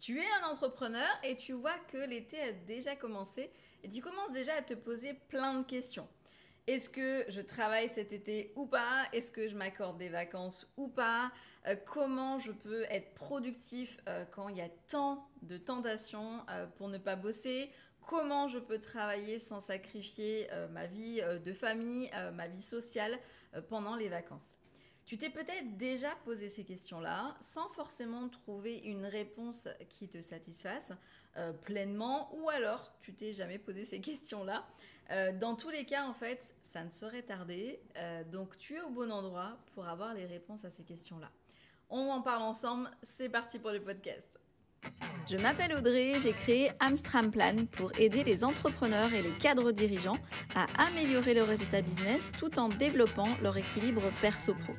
Tu es un entrepreneur et tu vois que l'été a déjà commencé et tu commences déjà à te poser plein de questions. Est-ce que je travaille cet été ou pas? Est-ce que je m'accorde des vacances ou pas? Euh, Comment je peux être productif euh, quand il y a tant de tentations euh, pour ne pas bosser? Comment je peux travailler sans sacrifier ma vie de famille, ma vie sociale pendant les vacances? Tu t'es peut-être déjà posé ces questions-là sans forcément trouver une réponse qui te satisfasse pleinement ou alors tu t'es jamais posé ces questions-là euh, dans tous les cas, en fait, ça ne saurait tarder. Euh, donc, tu es au bon endroit pour avoir les réponses à ces questions-là. On en parle ensemble. C'est parti pour le podcast. Je m'appelle Audrey, j'ai créé Amstram Plan pour aider les entrepreneurs et les cadres dirigeants à améliorer leurs résultats business tout en développant leur équilibre perso-pro.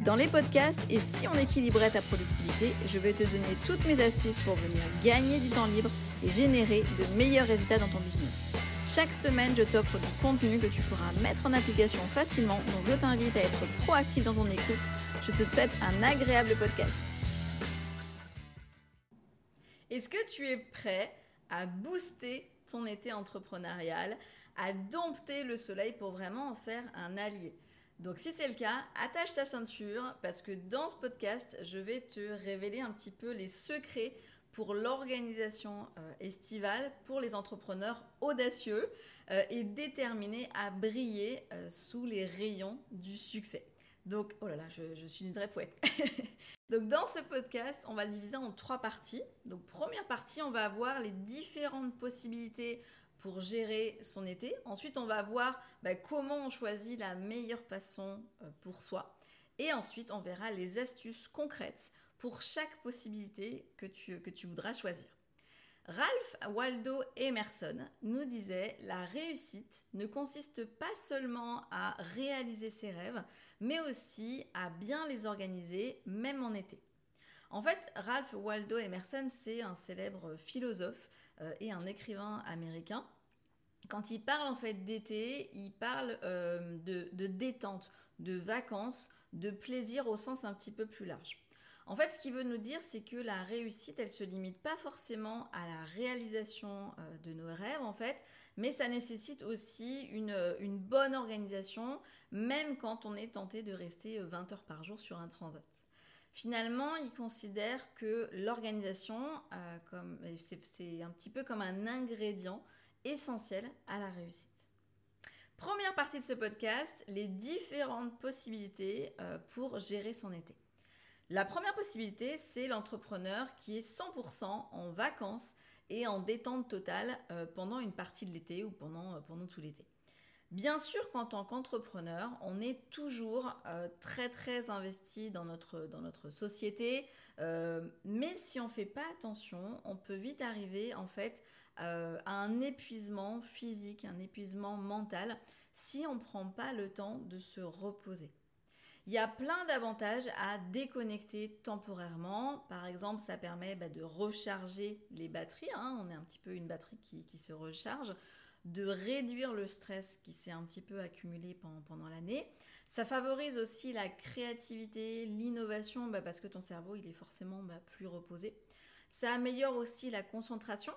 Dans les podcasts et si on équilibrait ta productivité, je vais te donner toutes mes astuces pour venir gagner du temps libre et générer de meilleurs résultats dans ton business. Chaque semaine, je t'offre du contenu que tu pourras mettre en application facilement, donc je t'invite à être proactif dans ton écoute. Je te souhaite un agréable podcast. Est-ce que tu es prêt à booster ton été entrepreneurial, à dompter le soleil pour vraiment en faire un allié? Donc si c'est le cas, attache ta ceinture parce que dans ce podcast, je vais te révéler un petit peu les secrets pour l'organisation euh, estivale pour les entrepreneurs audacieux euh, et déterminés à briller euh, sous les rayons du succès. Donc, oh là là, je, suis une vraie poète. Donc, dans ce podcast, on va le diviser en trois parties. Donc, première partie, on va avoir les différentes possibilités pour gérer son été. Ensuite, on va voir bah, comment on choisit la meilleure façon pour soi. Et ensuite, on verra les astuces concrètes pour chaque possibilité que tu, que tu voudras choisir. Ralph Waldo Emerson nous disait La réussite ne consiste pas seulement à réaliser ses rêves, mais aussi à bien les organiser, même en été. En fait, Ralph Waldo Emerson, c'est un célèbre philosophe euh, et un écrivain américain. Quand il parle en fait d'été, il parle euh, de, détente, de vacances, de plaisir au sens un petit peu plus large. En fait, ce qu'il veut nous dire, c'est que la réussite, elle se limite pas forcément à la réalisation euh, de nos rêves, en fait, mais ça nécessite aussi une, bonne organisation, même quand on est tenté de rester 20 heures par jour sur un transat. Finalement, il considère que l'organisation, euh, c'est un petit peu comme un ingrédient essentiel à la réussite. Première partie de ce podcast, les différentes possibilités euh, pour gérer son été. La première possibilité, c'est l'entrepreneur qui est 100% en vacances et en détente totale euh, pendant une partie de l'été ou pendant tout l'été. Bien sûr qu'en tant qu'entrepreneur, on est toujours euh, très très investi dans notre, dans notre société, mais si on ne fait pas attention, on peut vite arriver en fait à un épuisement physique, un épuisement mental, si on ne prend pas le temps de se reposer. Il y a plein d'avantages à déconnecter temporairement. Par exemple, ça permet bah, de recharger les batteries. Hein. On est un petit peu une batterie qui, se recharge de réduire le stress qui s'est un petit peu accumulé pendant, l'année. Ça favorise aussi la créativité, l'innovation, bah, parce que ton cerveau, il est forcément bah, plus reposé. Ça améliore aussi la concentration,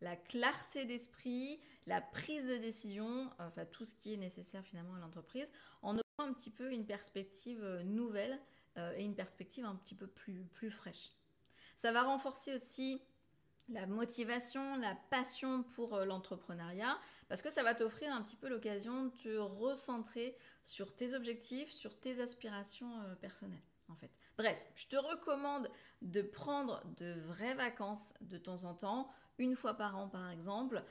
la clarté d'esprit, la prise de décision, enfin tout ce qui est nécessaire finalement à l'entreprise, en un petit peu une perspective euh, nouvelle euh, et une perspective un petit peu plus, plus fraîche. Ça va renforcer aussi la motivation, la passion pour euh, l'entrepreneuriat, parce que ça va t'offrir un petit peu l'occasion de te recentrer sur tes objectifs, sur tes aspirations personnelles. En fait. Bref, je te recommande de prendre de vraies vacances de temps en temps, une fois par an par exemple,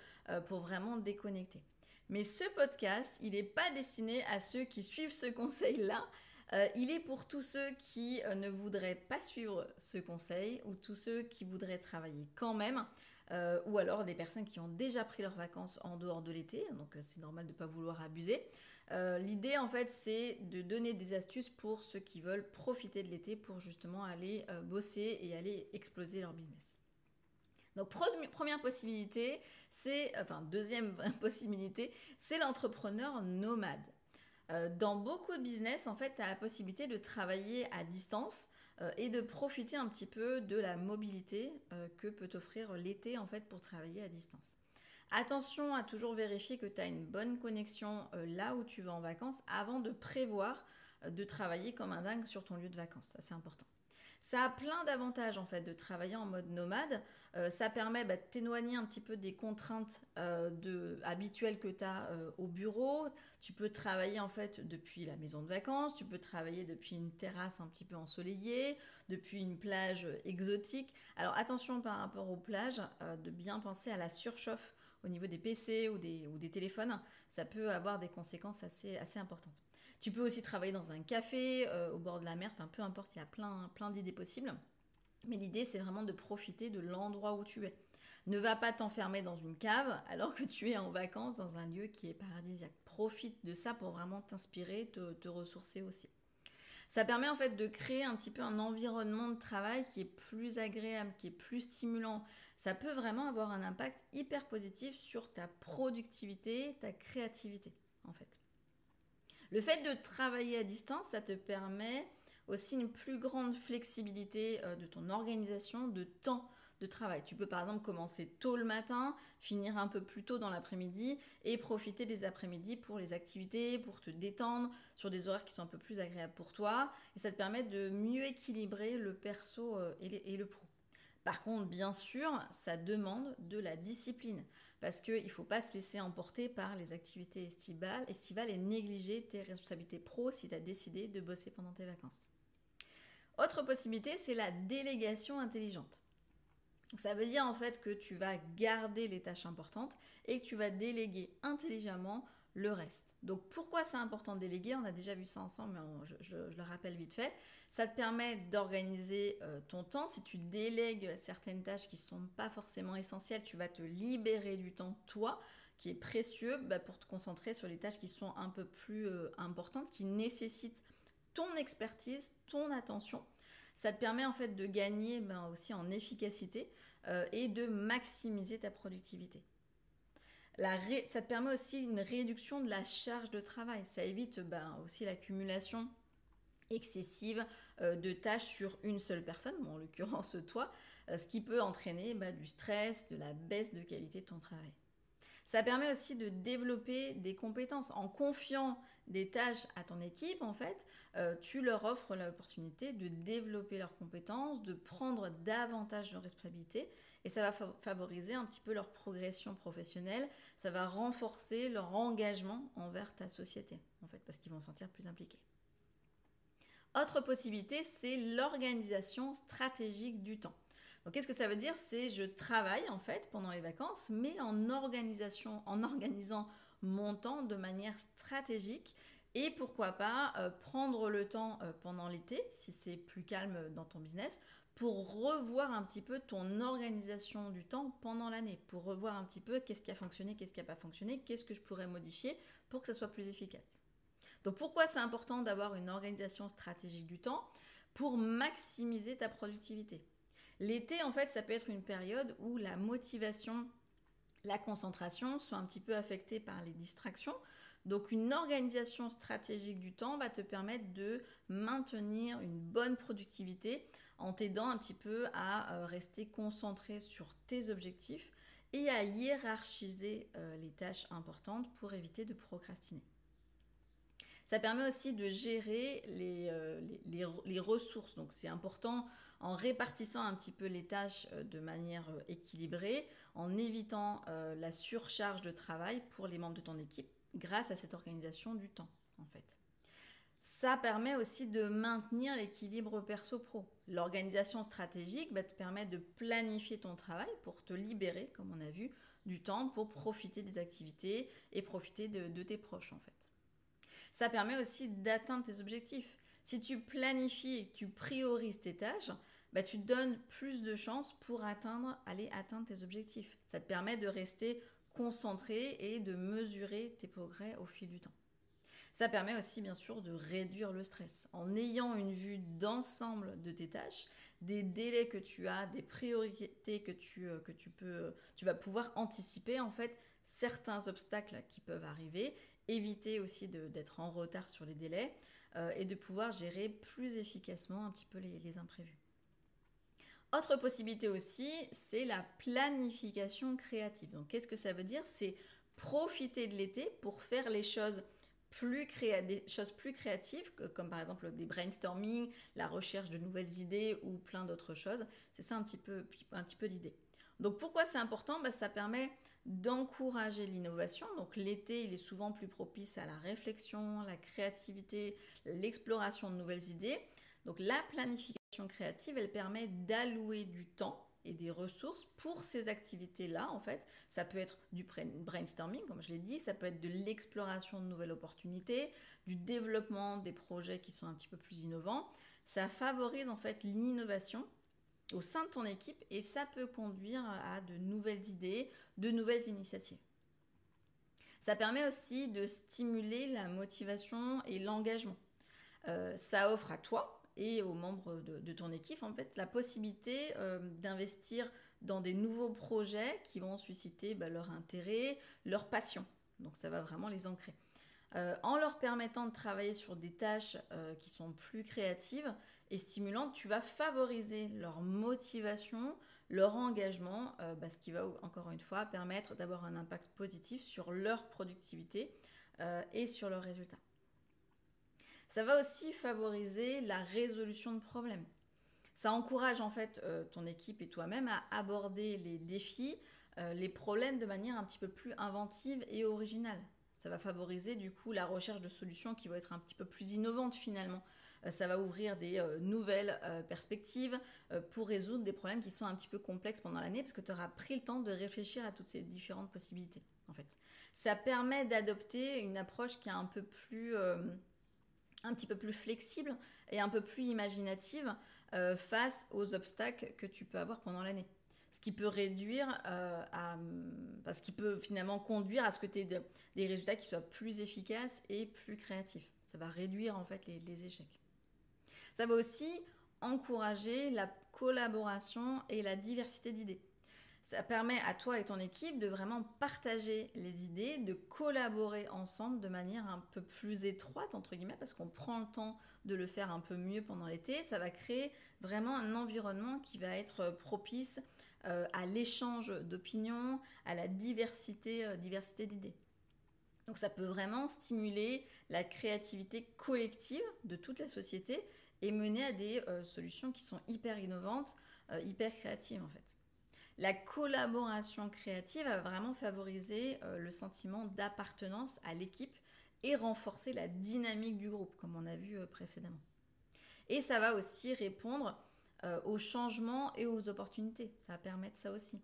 pour vraiment déconnecter. Mais ce podcast, il n'est pas destiné à ceux qui suivent ce conseil-là. Euh, il est pour tous ceux qui euh, ne voudraient pas suivre ce conseil ou tous ceux qui voudraient travailler quand même. Euh, ou alors des personnes qui ont déjà pris leurs vacances en dehors de l'été, donc c'est normal de ne pas vouloir abuser. L'idée en fait c'est de donner des astuces pour ceux qui veulent profiter de l'été pour justement aller bosser et aller exploser leur business. Donc première possibilité, c'est, enfin deuxième possibilité, c'est l'entrepreneur nomade. Euh, dans beaucoup de business, en fait, tu as la possibilité de travailler à distance et de profiter un petit peu de la mobilité que peut offrir l'été en fait pour travailler à distance. Attention à toujours vérifier que tu as une bonne connexion là où tu vas en vacances avant de prévoir de travailler comme un dingue sur ton lieu de vacances. Ça, c'est important. Ça a plein d'avantages en fait de travailler en mode nomade. Euh, ça permet bah, de t'éloigner un petit peu des contraintes euh, habituelles que tu as euh, au bureau. Tu peux travailler en fait depuis la maison de vacances, tu peux travailler depuis une terrasse un petit peu ensoleillée, depuis une plage exotique. Alors attention par rapport aux plages, de bien penser à la surchauffe au niveau des PC ou des, téléphones. Ça peut avoir des conséquences assez importantes. Tu peux aussi travailler dans un café, euh, au bord de la mer, enfin peu importe, il y a plein, plein d'idées possibles. Mais l'idée, c'est vraiment de profiter de l'endroit où tu es. Ne va pas t'enfermer dans une cave alors que tu es en vacances dans un lieu qui est paradisiaque. Profite de ça pour vraiment t'inspirer, te, te ressourcer aussi. Ça permet en fait de créer un petit peu un environnement de travail qui est plus agréable, qui est plus stimulant. Ça peut vraiment avoir un impact hyper positif sur ta productivité, ta créativité en fait. Le fait de travailler à distance, ça te permet aussi une plus grande flexibilité euh, de ton organisation de temps de travail. Tu peux par exemple commencer tôt le matin, finir un peu plus tôt dans l'après-midi et profiter des après-midi pour les activités, pour te détendre sur des horaires qui sont un peu plus agréables pour toi. Et ça te permet de mieux équilibrer le perso euh, et le pro. Par contre, bien sûr, ça demande de la discipline parce qu'il ne faut pas se laisser emporter par les activités estivales, estivales et négliger tes responsabilités pro si tu as décidé de bosser pendant tes vacances. Autre possibilité, c'est la délégation intelligente. Ça veut dire en fait que tu vas garder les tâches importantes et que tu vas déléguer intelligemment le reste. Donc pourquoi c'est important de déléguer? On a déjà vu ça ensemble, mais je, le rappelle vite fait. Ça te permet d'organiser euh, ton temps. Si tu délègues certaines tâches qui ne sont pas forcément essentielles, tu vas te libérer du temps, toi, qui est précieux, bah, pour te concentrer sur les tâches qui sont un peu plus euh, importantes, qui nécessitent ton expertise, ton attention. Ça te permet en fait de gagner ben, aussi en efficacité euh, et de maximiser ta productivité ça te permet aussi une réduction de la charge de travail. Ça évite ben, aussi l'accumulation excessive euh, de tâches sur une seule personne, en l'occurrence toi, euh, ce qui peut entraîner ben, du stress, de la baisse de qualité de ton travail. Ça permet aussi de développer des compétences. En confiant des tâches à ton équipe, en fait, euh, tu leur offres l'opportunité de développer leurs compétences, de prendre davantage de responsabilités et ça va favoriser un petit peu leur progression professionnelle. Ça va renforcer leur engagement envers ta société, en fait, parce qu'ils vont se sentir plus impliqués. Autre possibilité, c'est l'organisation stratégique du temps. Donc qu'est-ce que ça veut dire? C'est je travaille en fait pendant les vacances, mais en organisation, en organisant mon temps de manière stratégique. Et pourquoi pas euh, prendre le temps euh, pendant l'été, si c'est plus calme dans ton business, pour revoir un petit peu ton organisation du temps pendant l'année, pour revoir un petit peu qu'est-ce qui a fonctionné, qu'est-ce qui n'a pas fonctionné, qu'est-ce que je pourrais modifier pour que ça soit plus efficace. Donc pourquoi c'est important d'avoir une organisation stratégique du temps Pour maximiser ta productivité? L'été, en fait, ça peut être une période où la motivation, la concentration sont un petit peu affectées par les distractions. Donc une organisation stratégique du temps va te permettre de maintenir une bonne productivité en t'aidant un petit peu à euh, rester concentré sur tes objectifs et à hiérarchiser euh, les tâches importantes pour éviter de procrastiner. Ça permet aussi de gérer les, euh, les ressources. Donc c'est important en répartissant un petit peu les tâches euh, de manière euh, équilibrée, en évitant la surcharge de travail pour les membres de ton équipe grâce à cette organisation du temps en fait. Ça permet aussi de maintenir l'équilibre perso-pro. L'organisation stratégique va te permettre de planifier ton travail pour te libérer, comme on a vu, du temps pour profiter des activités et profiter de, de tes proches en fait. Ça permet aussi d'atteindre tes objectifs. Si tu planifies et que tu priorises tes tâches, bah, tu donnes plus de chances pour atteindre, aller atteindre tes objectifs. Ça te permet de rester concentré et de mesurer tes progrès au fil du temps. Ça permet aussi bien sûr de réduire le stress en ayant une vue d'ensemble de tes tâches, des délais que tu as, des priorités que tu, euh, que tu peux, tu vas pouvoir anticiper en fait certains obstacles qui peuvent arriver, éviter aussi d'être en retard sur les délais, et de pouvoir gérer plus efficacement un petit peu les imprévus. Autre possibilité aussi, c'est la planification créative. Donc qu'est-ce que ça veut dire? C'est profiter de l'été pour faire les choses plus des choses plus créatives, comme par exemple des brainstorming, la recherche de nouvelles idées ou plein d'autres choses. C'est ça un petit peu, un petit peu l'idée. Donc pourquoi c'est important? Bah, Ça permet d'encourager l'innovation. Donc l'été, il est souvent plus propice à la réflexion, la créativité, l'exploration de nouvelles idées. Donc la planification créative, elle permet d'allouer du temps et des ressources pour ces activités-là, en fait. Ça peut être du brainstorming, comme je l'ai dit, ça peut être de l'exploration de nouvelles opportunités, du développement des projets qui sont un petit peu plus innovants. Ça favorise en fait l'innovation au sein de ton équipe et ça peut conduire à de nouvelles idées, de nouvelles initiatives. Ça permet aussi de stimuler la motivation et l'engagement. Euh, ça offre à toi, et aux membres de, ton équipe en fait la possibilité euh, d'investir dans des nouveaux projets qui vont susciter bah, leur intérêt, leur passion. Donc ça va vraiment les ancrer. Euh, en leur permettant de travailler sur des tâches euh, qui sont plus créatives et stimulantes, tu vas favoriser leur motivation, leur engagement, bah, ce qui va encore une fois permettre d'avoir un impact positif sur leur productivité et sur leurs résultats. Ça va aussi favoriser la résolution de problèmes. Ça encourage en fait euh, ton équipe et toi-même à aborder les défis, euh, les problèmes de manière un petit peu plus inventive et originale. Ça va favoriser du coup la recherche de solutions qui vont être un petit peu plus innovantes finalement. Euh, ça va ouvrir des nouvelles perspectives pour résoudre des problèmes qui sont un petit peu complexes pendant l'année parce que tu auras pris le temps de réfléchir à toutes ces différentes possibilités en fait. Ça permet d'adopter une approche qui est un peu plus un petit peu plus flexible et un peu plus imaginative euh, face aux obstacles que tu peux avoir pendant l'année. Ce qui peut réduire euh, peut finalement conduire à ce que tu aies des résultats qui soient plus efficaces et plus créatifs. Ça va réduire en fait les échecs. Ça va aussi encourager la collaboration et la diversité d'idées. Ça permet à toi et ton équipe de vraiment partager les idées, de collaborer ensemble de manière un peu plus étroite, entre guillemets, parce qu'on prend le temps de le faire un peu mieux pendant l'été. Ça va créer vraiment un environnement qui va être propice euh, à l'échange d'opinions, à la diversité, euh, diversité d'idées. Donc ça peut vraiment stimuler la créativité collective de toute la société et mener à des euh, solutions qui sont hyper innovantes, hyper créatives en fait. La collaboration créative va vraiment favoriser le sentiment d'appartenance à l'équipe et renforcer la dynamique du groupe, comme on a vu précédemment. Et ça va aussi répondre euh, aux changements et aux opportunités. Ça va permettre ça aussi.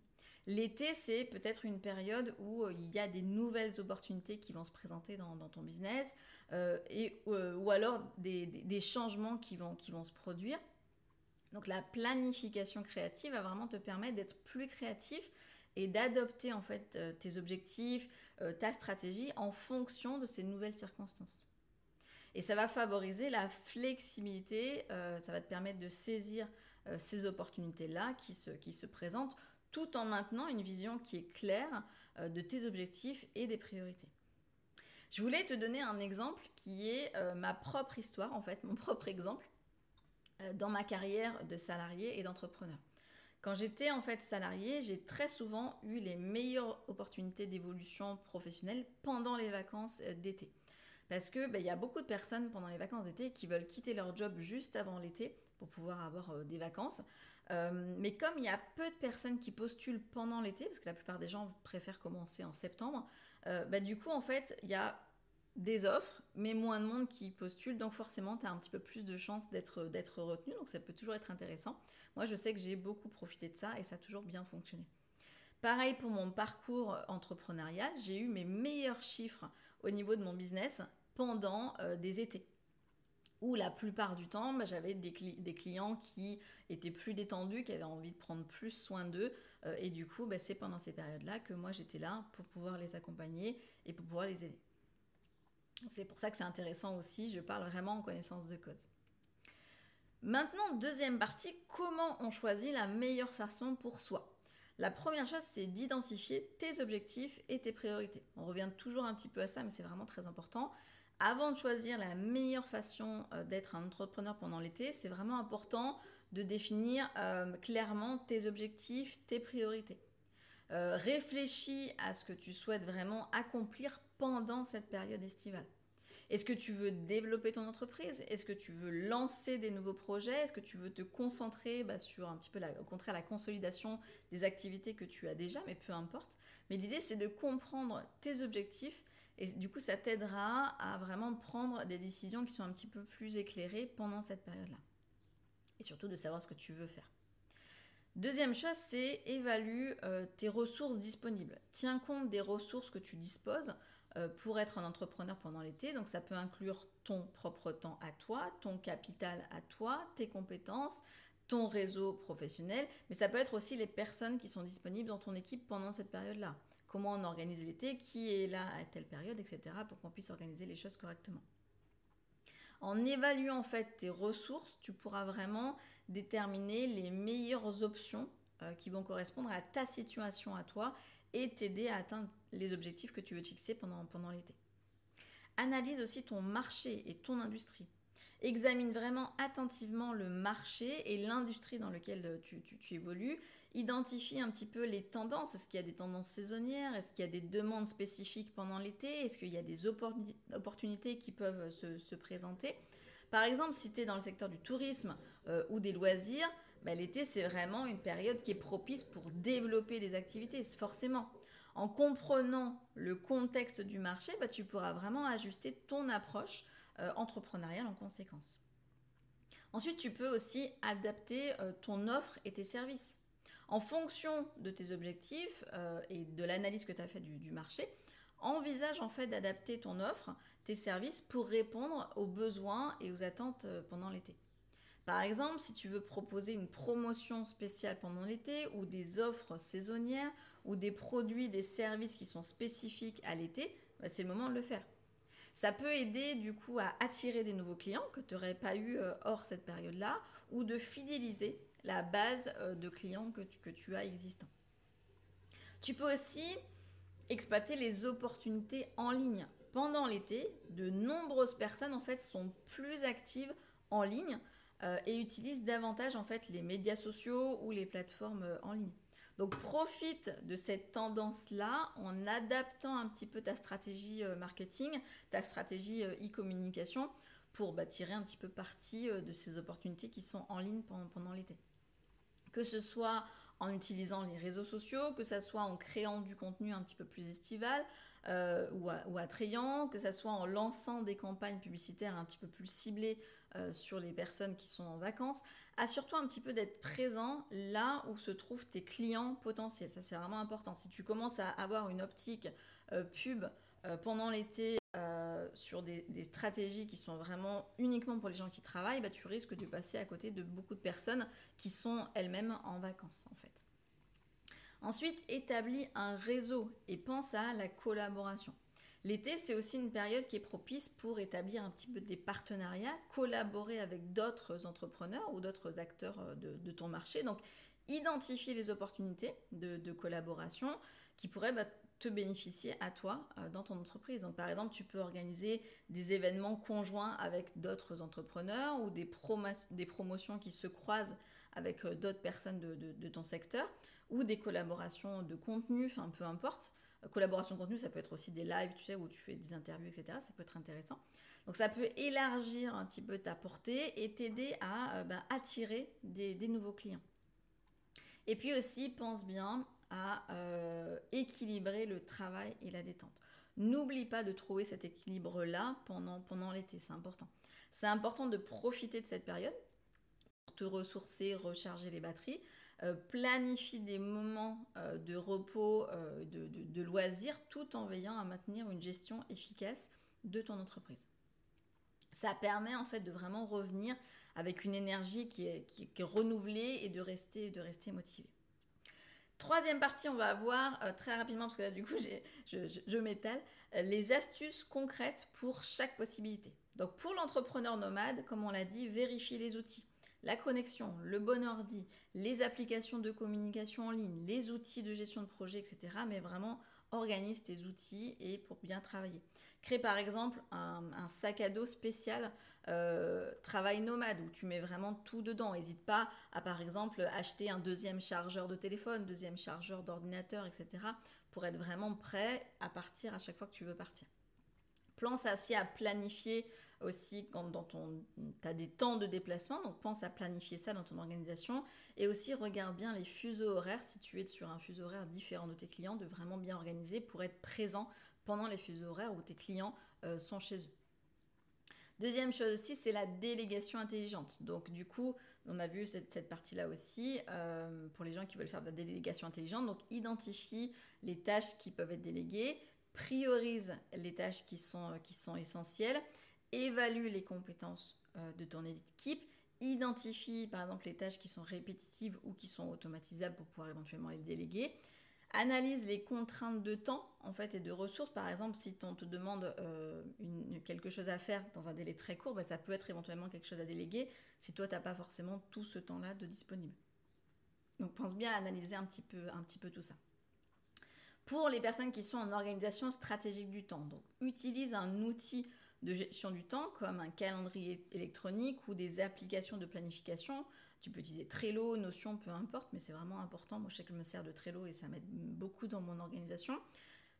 L'été, c'est peut-être une période où il y a des nouvelles opportunités qui vont se présenter dans, ton business et, ou alors des, changements qui vont, qui vont se produire. Donc la planification créative va vraiment te permettre d'être plus créatif et d'adopter en fait euh, tes objectifs, euh, ta stratégie en fonction de ces nouvelles circonstances. Et ça va favoriser la flexibilité, euh, ça va te permettre de saisir ces opportunités-là qui se, qui se présentent tout en maintenant une vision qui est claire de tes objectifs et des priorités. Je voulais te donner un exemple qui est ma propre histoire, en fait, mon propre exemple. Euh, dans ma carrière de salarié et d'entrepreneur. Quand j'étais en fait salarié, j'ai très souvent eu les meilleures opportunités d'évolution professionnelle pendant les vacances euh, d'été. Parce que ben, il y a beaucoup de personnes pendant les vacances d'été qui veulent quitter leur job juste avant l'été pour pouvoir avoir euh, des vacances. mais comme il y a peu de personnes qui postulent pendant l'été, parce que la plupart des gens préfèrent commencer en septembre, ben, du coup en fait il y a des offres, mais moins de monde qui postule, donc forcément, tu as un petit peu plus de chances d'être retenu, donc ça peut toujours être intéressant. Moi, je sais que j'ai beaucoup profité de ça et ça a toujours bien fonctionné. Pareil pour mon parcours entrepreneurial, j'ai eu mes meilleurs chiffres au niveau de mon business pendant euh, des étés. Où la plupart du temps, bah, j'avais des, clients qui étaient plus détendus, qui avaient envie de prendre plus soin d'eux. Euh, et du coup, bah, c'est pendant ces périodes-là que moi, j'étais là pour pouvoir les accompagner et pour pouvoir les aider. C'est pour ça que c'est intéressant aussi, je parle vraiment en connaissance de cause. Maintenant, deuxième partie, comment on choisit la meilleure façon pour soi? La première chose, c'est d'identifier tes objectifs et tes priorités. On revient toujours un petit peu à ça, mais c'est vraiment très important. Avant de choisir la meilleure façon euh, d'être un entrepreneur pendant l'été, c'est vraiment important de définir euh, clairement tes objectifs, tes priorités. Euh, réfléchis à ce que tu souhaites vraiment accomplir pendant cette période estivale. Est-ce que tu veux développer ton entreprise? Est-ce que tu veux lancer des nouveaux projets? Est-ce que tu veux te concentrer bah, sur un petit peu, au contraire, la consolidation des activités que tu as déjà Mais peu importe. Mais l'idée, c'est de comprendre tes objectifs et du coup, ça t'aidera à vraiment prendre des décisions qui sont un petit peu plus éclairées pendant cette période-là. Et surtout de savoir ce que tu veux faire. Deuxième chose, c'est évalue euh, tes ressources disponibles. Tiens compte des ressources que tu disposes euh, pour être un entrepreneur pendant l'été. Donc ça peut inclure ton propre temps à toi, ton capital à toi, tes compétences, ton réseau professionnel, mais ça peut être aussi les personnes qui sont disponibles dans ton équipe pendant cette période-là. Comment on organise l'été, qui est là à telle période, etc., pour qu'on puisse organiser les choses correctement. En évaluant en fait tes ressources, tu pourras vraiment déterminer les meilleures options euh, qui vont correspondre à ta situation à toi et t'aider à atteindre les objectifs que tu veux te fixer pendant, l'été. Analyse aussi ton marché et ton industrie. Examine vraiment attentivement le marché et l'industrie dans lequel euh, tu, évolues. Identifie un petit peu les tendances. Est-ce qu'il y a des tendances saisonnières? Est-ce qu'il y a des demandes spécifiques pendant l'été? Est-ce qu'il y a des opportunités qui peuvent se, se présenter? Par exemple, si tu es dans le secteur du tourisme euh, ou des loisirs, bah, l'été, c'est vraiment une période qui est propice pour développer des activités, forcément. En comprenant le contexte du marché, bah, tu pourras vraiment ajuster ton approche euh, entrepreneuriale en conséquence. Ensuite, tu peux aussi adapter euh, ton offre et tes services. En fonction de tes objectifs euh, et de l'analyse que tu as fait du, marché, envisage en fait d'adapter ton offre, tes services pour répondre aux besoins et aux attentes pendant l'été. Par exemple, si tu veux proposer une promotion spéciale pendant l'été ou des offres saisonnières ou des produits, des services qui sont spécifiques à l'été, bah, c'est le moment de le faire. Ça peut aider du coup à attirer des nouveaux clients que tu n'aurais pas eu euh, hors cette période-là ou de fidéliser la base euh, de clients que tu, as existants. Tu peux aussi exploiter les opportunités en ligne. Pendant l'été, de nombreuses personnes en fait sont plus actives en ligne euh, et utilise davantage en fait les médias sociaux ou les plateformes euh, en ligne. Donc profite de cette tendance-là en adaptant un petit peu ta stratégie marketing, ta stratégie e-communication pour bah, tirer un petit peu parti de ces opportunités qui sont en ligne pendant, l'été. Que ce soit en utilisant les réseaux sociaux, que ce soit en créant du contenu un petit peu plus estival ou, ou, attrayant, que ce soit en lançant des campagnes publicitaires un petit peu plus ciblées euh, sur les personnes qui sont en vacances. Assure-toi un petit peu d'être présent là où se trouvent tes clients potentiels. Ça, c'est vraiment important. Si tu commences à avoir une optique euh, pub euh, pendant l'été sur des, stratégies qui sont vraiment uniquement pour les gens qui travaillent, bah, tu risques de passer à côté de beaucoup de personnes qui sont elles-mêmes en vacances en fait. Ensuite, établis un réseau et pense à la collaboration. L'été, c'est aussi une période qui est propice pour établir un petit peu des partenariats, collaborer avec d'autres entrepreneurs ou d'autres acteurs euh, de, ton marché. Donc, identifier les opportunités de, collaboration qui pourraient bah, te bénéficier à toi euh, dans ton entreprise. Donc, par exemple, tu peux organiser des événements conjoints avec d'autres entrepreneurs ou des, des, promotions qui se croisent avec euh, d'autres personnes de, de, ton secteur ou des collaborations de contenu, enfin peu importe collaboration contenu, ça peut être aussi des lives, tu sais, où tu fais des interviews, etc. Ça peut être intéressant. Donc ça peut élargir un petit peu ta portée et t'aider à euh, ben, attirer des, nouveaux clients. Et puis aussi, pense bien à euh, équilibrer le travail et la détente. N'oublie pas de trouver cet équilibre-là pendant, pendant l'été, c'est important. C'est important de profiter de cette période pour te ressourcer, recharger les batteries, euh, planifie des moments euh, de repos, de, loisirs, tout en veillant à maintenir une gestion efficace de ton entreprise. Ça permet en fait de vraiment revenir avec une énergie qui est, renouvelée et de rester motivé. Troisième partie, on va avoir très rapidement, parce que là du coup je, m'étale, les astuces concrètes pour chaque possibilité. Donc pour l'entrepreneur nomade, comme on l'a dit, vérifier les outils la connexion, le bon ordi, les applications de communication en ligne, les outils de gestion de projet, etc. Mais vraiment organise tes outils et pour bien travailler. Crée par exemple un, sac à dos spécial euh, travail nomade où tu mets vraiment tout dedans. N'hésite pas à par exemple acheter un deuxième chargeur de téléphone, deuxième chargeur d'ordinateur, etc. pour être vraiment prêt à partir à chaque fois que tu veux partir. Pense aussi à planifier aussi quand dans ton, as des temps de déplacement, donc pense à planifier ça dans ton organisation et aussi regarde bien les fuseaux horaires si tu es sur un fuseau horaire différent de tes clients, de vraiment bien organiser pour être présent pendant les fuseaux horaires où tes clients euh, sont chez eux. Deuxième chose aussi, c'est la délégation intelligente. Donc du coup, on a vu cette, partie-là aussi euh, pour les gens qui veulent faire de la délégation intelligente. Donc identifie les tâches qui peuvent être déléguées, priorise les tâches qui sont, qui sont essentielles évalue les compétences euh, de ton équipe, identifie par exemple les tâches qui sont répétitives ou qui sont automatisables pour pouvoir éventuellement les déléguer, analyse les contraintes de temps en fait et de ressources. Par exemple, si on te demande euh, quelque chose à faire dans un délai très court, bah, ça peut être éventuellement quelque chose à déléguer si toi tu n'as pas forcément tout ce temps-là de disponible. Donc pense bien à analyser un petit peu, un petit peu tout ça. Pour les personnes qui sont en organisation stratégique du temps, donc utilise un outil de gestion du temps comme un calendrier électronique ou des applications de planification. Tu peux utiliser Trello, Notion, peu importe, mais c'est vraiment important. Moi, je sais que je me sers de Trello et ça m'aide beaucoup dans mon organisation.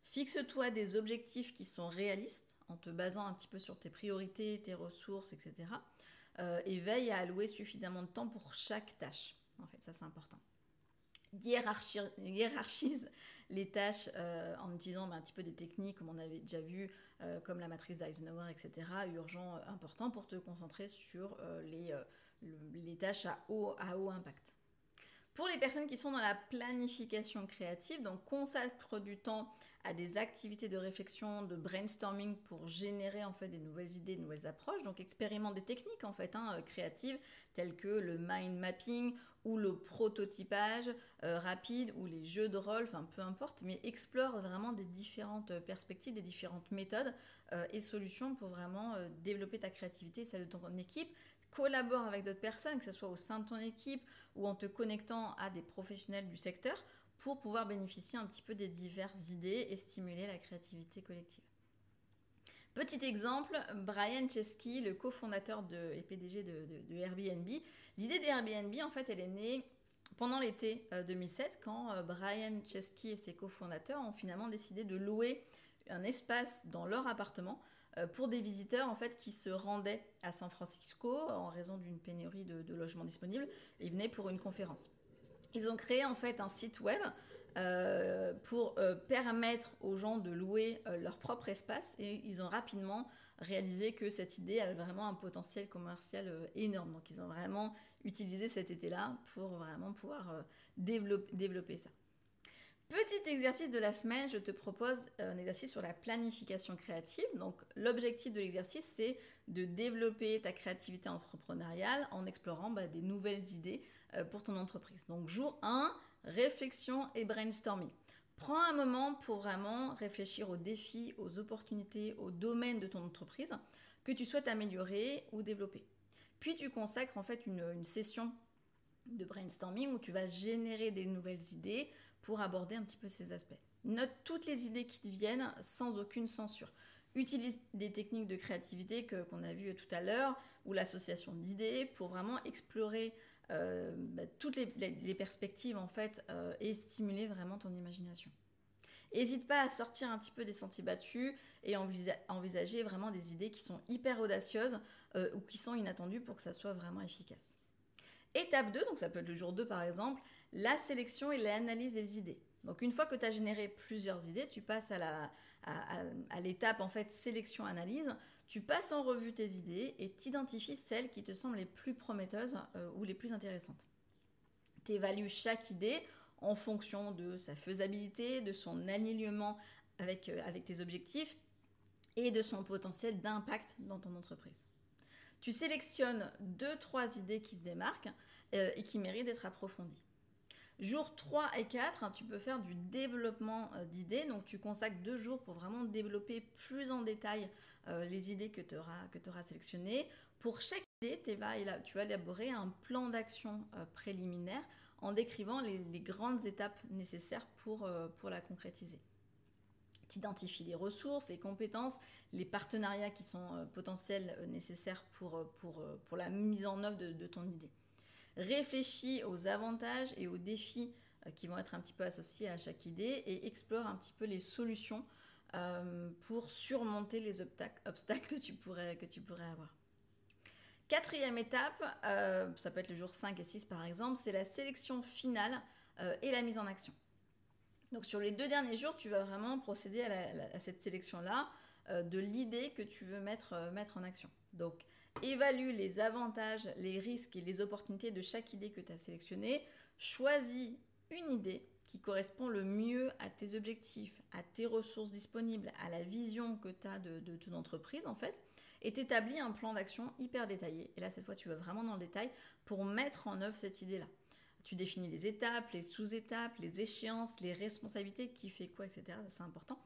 Fixe-toi des objectifs qui sont réalistes en te basant un petit peu sur tes priorités, tes ressources, etc. Euh, et veille à allouer suffisamment de temps pour chaque tâche. En fait, ça c'est important. Hiérarchise les tâches euh, en utilisant ben, un petit peu des techniques comme on avait déjà vu, euh, comme la matrice d'Eisenhower, etc., urgent, euh, important, pour te concentrer sur les, les, tâches à haut, à haut impact. Pour les personnes qui sont dans la planification créative, donc consacre du temps à des activités de réflexion, de brainstorming pour générer en fait des nouvelles idées, de nouvelles approches. Donc expérimente des techniques en fait hein, créatives telles que le mind mapping ou le prototypage euh, rapide ou les jeux de rôle, enfin peu importe, mais explore vraiment des différentes perspectives, des différentes méthodes euh, et solutions pour vraiment euh, développer ta créativité et celle de ton équipe. Collabore avec d'autres personnes, que ce soit au sein de ton équipe ou en te connectant à des professionnels du secteur pour pouvoir bénéficier un petit peu des diverses idées et stimuler la créativité collective. Petit exemple, Brian Chesky, le cofondateur de, et PDG de, Airbnb. L'idée d'Airbnb, en fait, elle est née pendant l'été 2007 euh, quand euh, Brian Chesky et ses cofondateurs ont finalement décidé de louer un espace dans leur appartement euh, pour des visiteurs en fait qui se rendaient à San Francisco en raison d'une pénurie de, de logements disponibles et venaient pour une conférence. Ils ont créé en fait un site web euh, pour euh, permettre aux gens de louer euh, leur propre espace et ils ont rapidement réalisé que cette idée avait vraiment un potentiel commercial énorme. Donc ils ont vraiment utilisé cet été-là pour vraiment pouvoir développer, ça. Petit exercice de la semaine, je te propose un exercice sur la planification créative. Donc l'objectif de l'exercice, c'est de développer ta créativité entrepreneuriale en explorant bah, des nouvelles idées pour ton entreprise. Donc jour 1, réflexion et brainstorming. Prends un moment pour vraiment réfléchir aux défis, aux opportunités, aux domaines de ton entreprise que tu souhaites améliorer ou développer. Puis tu consacres en fait une, session de brainstorming où tu vas générer des nouvelles idées pour aborder un petit peu ces aspects. Note toutes les idées qui te viennent sans aucune censure. Utilise des techniques de créativité qu'on a vues tout à l'heure ou l'association d'idées pour vraiment explorer euh, bah, toutes les, perspectives en fait euh, et stimuler vraiment ton imagination. N'hésite pas à sortir un petit peu des sentiers battus et envisager vraiment des idées qui sont hyper audacieuses euh, ou qui sont inattendues pour que ça soit vraiment efficace. Étape 2, donc ça peut être le jour 2 par exemple, la sélection et l'analyse des idées. Donc une fois que tu as généré plusieurs idées, tu passes à l'étape en fait sélection-analyse tu passes en revue tes idées et t'identifies celles qui te semblent les plus prometteuses euh, ou les plus intéressantes. Tu évalues chaque idée en fonction de sa faisabilité, de son alignement avec, euh, avec tes objectifs et de son potentiel d'impact dans ton entreprise. Tu sélectionnes deux, trois idées qui se démarquent euh, et qui méritent d'être approfondies. Jour 3 et 4, hein, tu peux faire du développement d'idées. Donc tu consacres deux jours pour vraiment développer plus en détail euh, les idées que tu auras, sélectionnées. Pour chaque idée, tu vas, élaborer un plan d'action euh, préliminaire en décrivant les, grandes étapes nécessaires pour, euh, la concrétiser. Tu identifies les ressources, les compétences, les partenariats qui sont potentiels nécessaires pour, la mise en œuvre de ton idée. Réfléchis aux avantages et aux défis qui vont être un petit peu associés à chaque idée et explore un petit peu les solutions pour surmonter les obstacles, que, tu pourrais, avoir. Quatrième étape, euh, ça peut être le jour 5 et 6 par exemple, c'est la sélection finale euh, et la mise en action. Donc sur les deux derniers jours, tu vas vraiment procéder à, cette sélection-là euh, de l'idée que tu veux mettre, mettre en action. Donc évalue les avantages, les risques et les opportunités de chaque idée que tu as sélectionnée. Choisis une idée qui correspond le mieux à tes objectifs, à tes ressources disponibles, à la vision que tu as de, ton entreprise en fait et t'établis un plan d'action hyper détaillé. Et là, cette fois, tu vas vraiment dans le détail pour mettre en œuvre cette idée-là. Tu définis les étapes, les sous-étapes, les échéances, les responsabilités, qui fait quoi, etc. C'est important.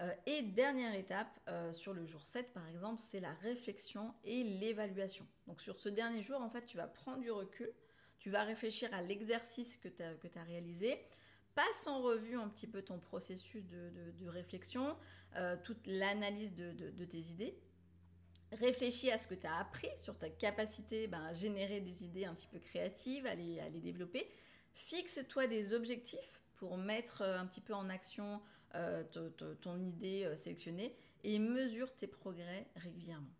Euh, et dernière étape, euh, sur le jour 7 par exemple, c'est la réflexion et l'évaluation. Donc sur ce dernier jour, en fait, tu vas prendre du recul, tu vas réfléchir à l'exercice que tu as, réalisé, passe en revue un petit peu ton processus de, réflexion, euh, toute l'analyse de, tes idées, réfléchis à ce que tu as appris sur ta capacité ben, à générer des idées un petit peu créatives, à les, développer. Fixe-toi des objectifs pour mettre un petit peu en action euh, ton, idée euh, sélectionnée et mesure tes progrès régulièrement.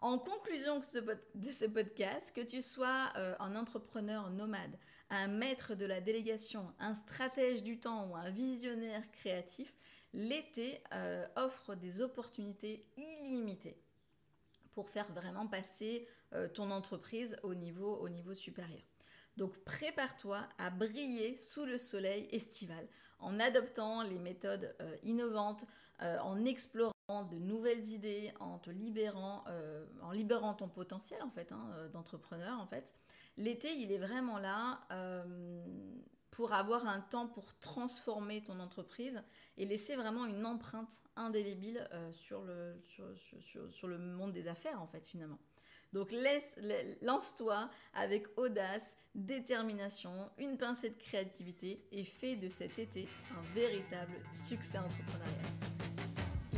En conclusion de ce podcast, que tu sois un entrepreneur nomade, un maître de la délégation, un stratège du temps ou un visionnaire créatif, l'été offre des opportunités illimitées pour faire vraiment passer euh, ton entreprise au niveau, au niveau supérieur. Donc prépare-toi à briller sous le soleil estival en adoptant les méthodes euh, innovantes, euh, en explorant de nouvelles idées, en libérant, en libérant ton potentiel en fait hein, d'entrepreneur en fait. L'été, il est vraiment là pour avoir un temps pour transformer ton entreprise et laisser vraiment une empreinte indélébile euh, sur, le, sur, le monde des affaires, en fait, finalement. Donc lance-toi avec audace, détermination, une pincée de créativité et fais de cet été un véritable succès entrepreneurial.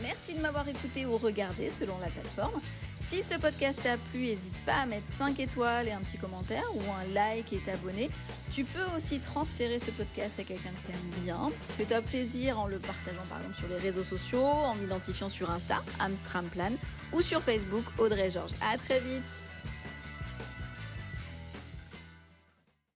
Merci de m'avoir écouté ou regardé selon la plateforme. Si ce podcast t'a plu, n'hésite pas à mettre 5 étoiles et un petit commentaire ou un like et t'abonner. Tu peux aussi transférer ce podcast à quelqu'un que t'aimes bien. Fais-toi plaisir en le partageant par exemple sur les réseaux sociaux, en m'identifiant sur Insta, Amstramplan, ou sur Facebook, Audrey Georges. À très vite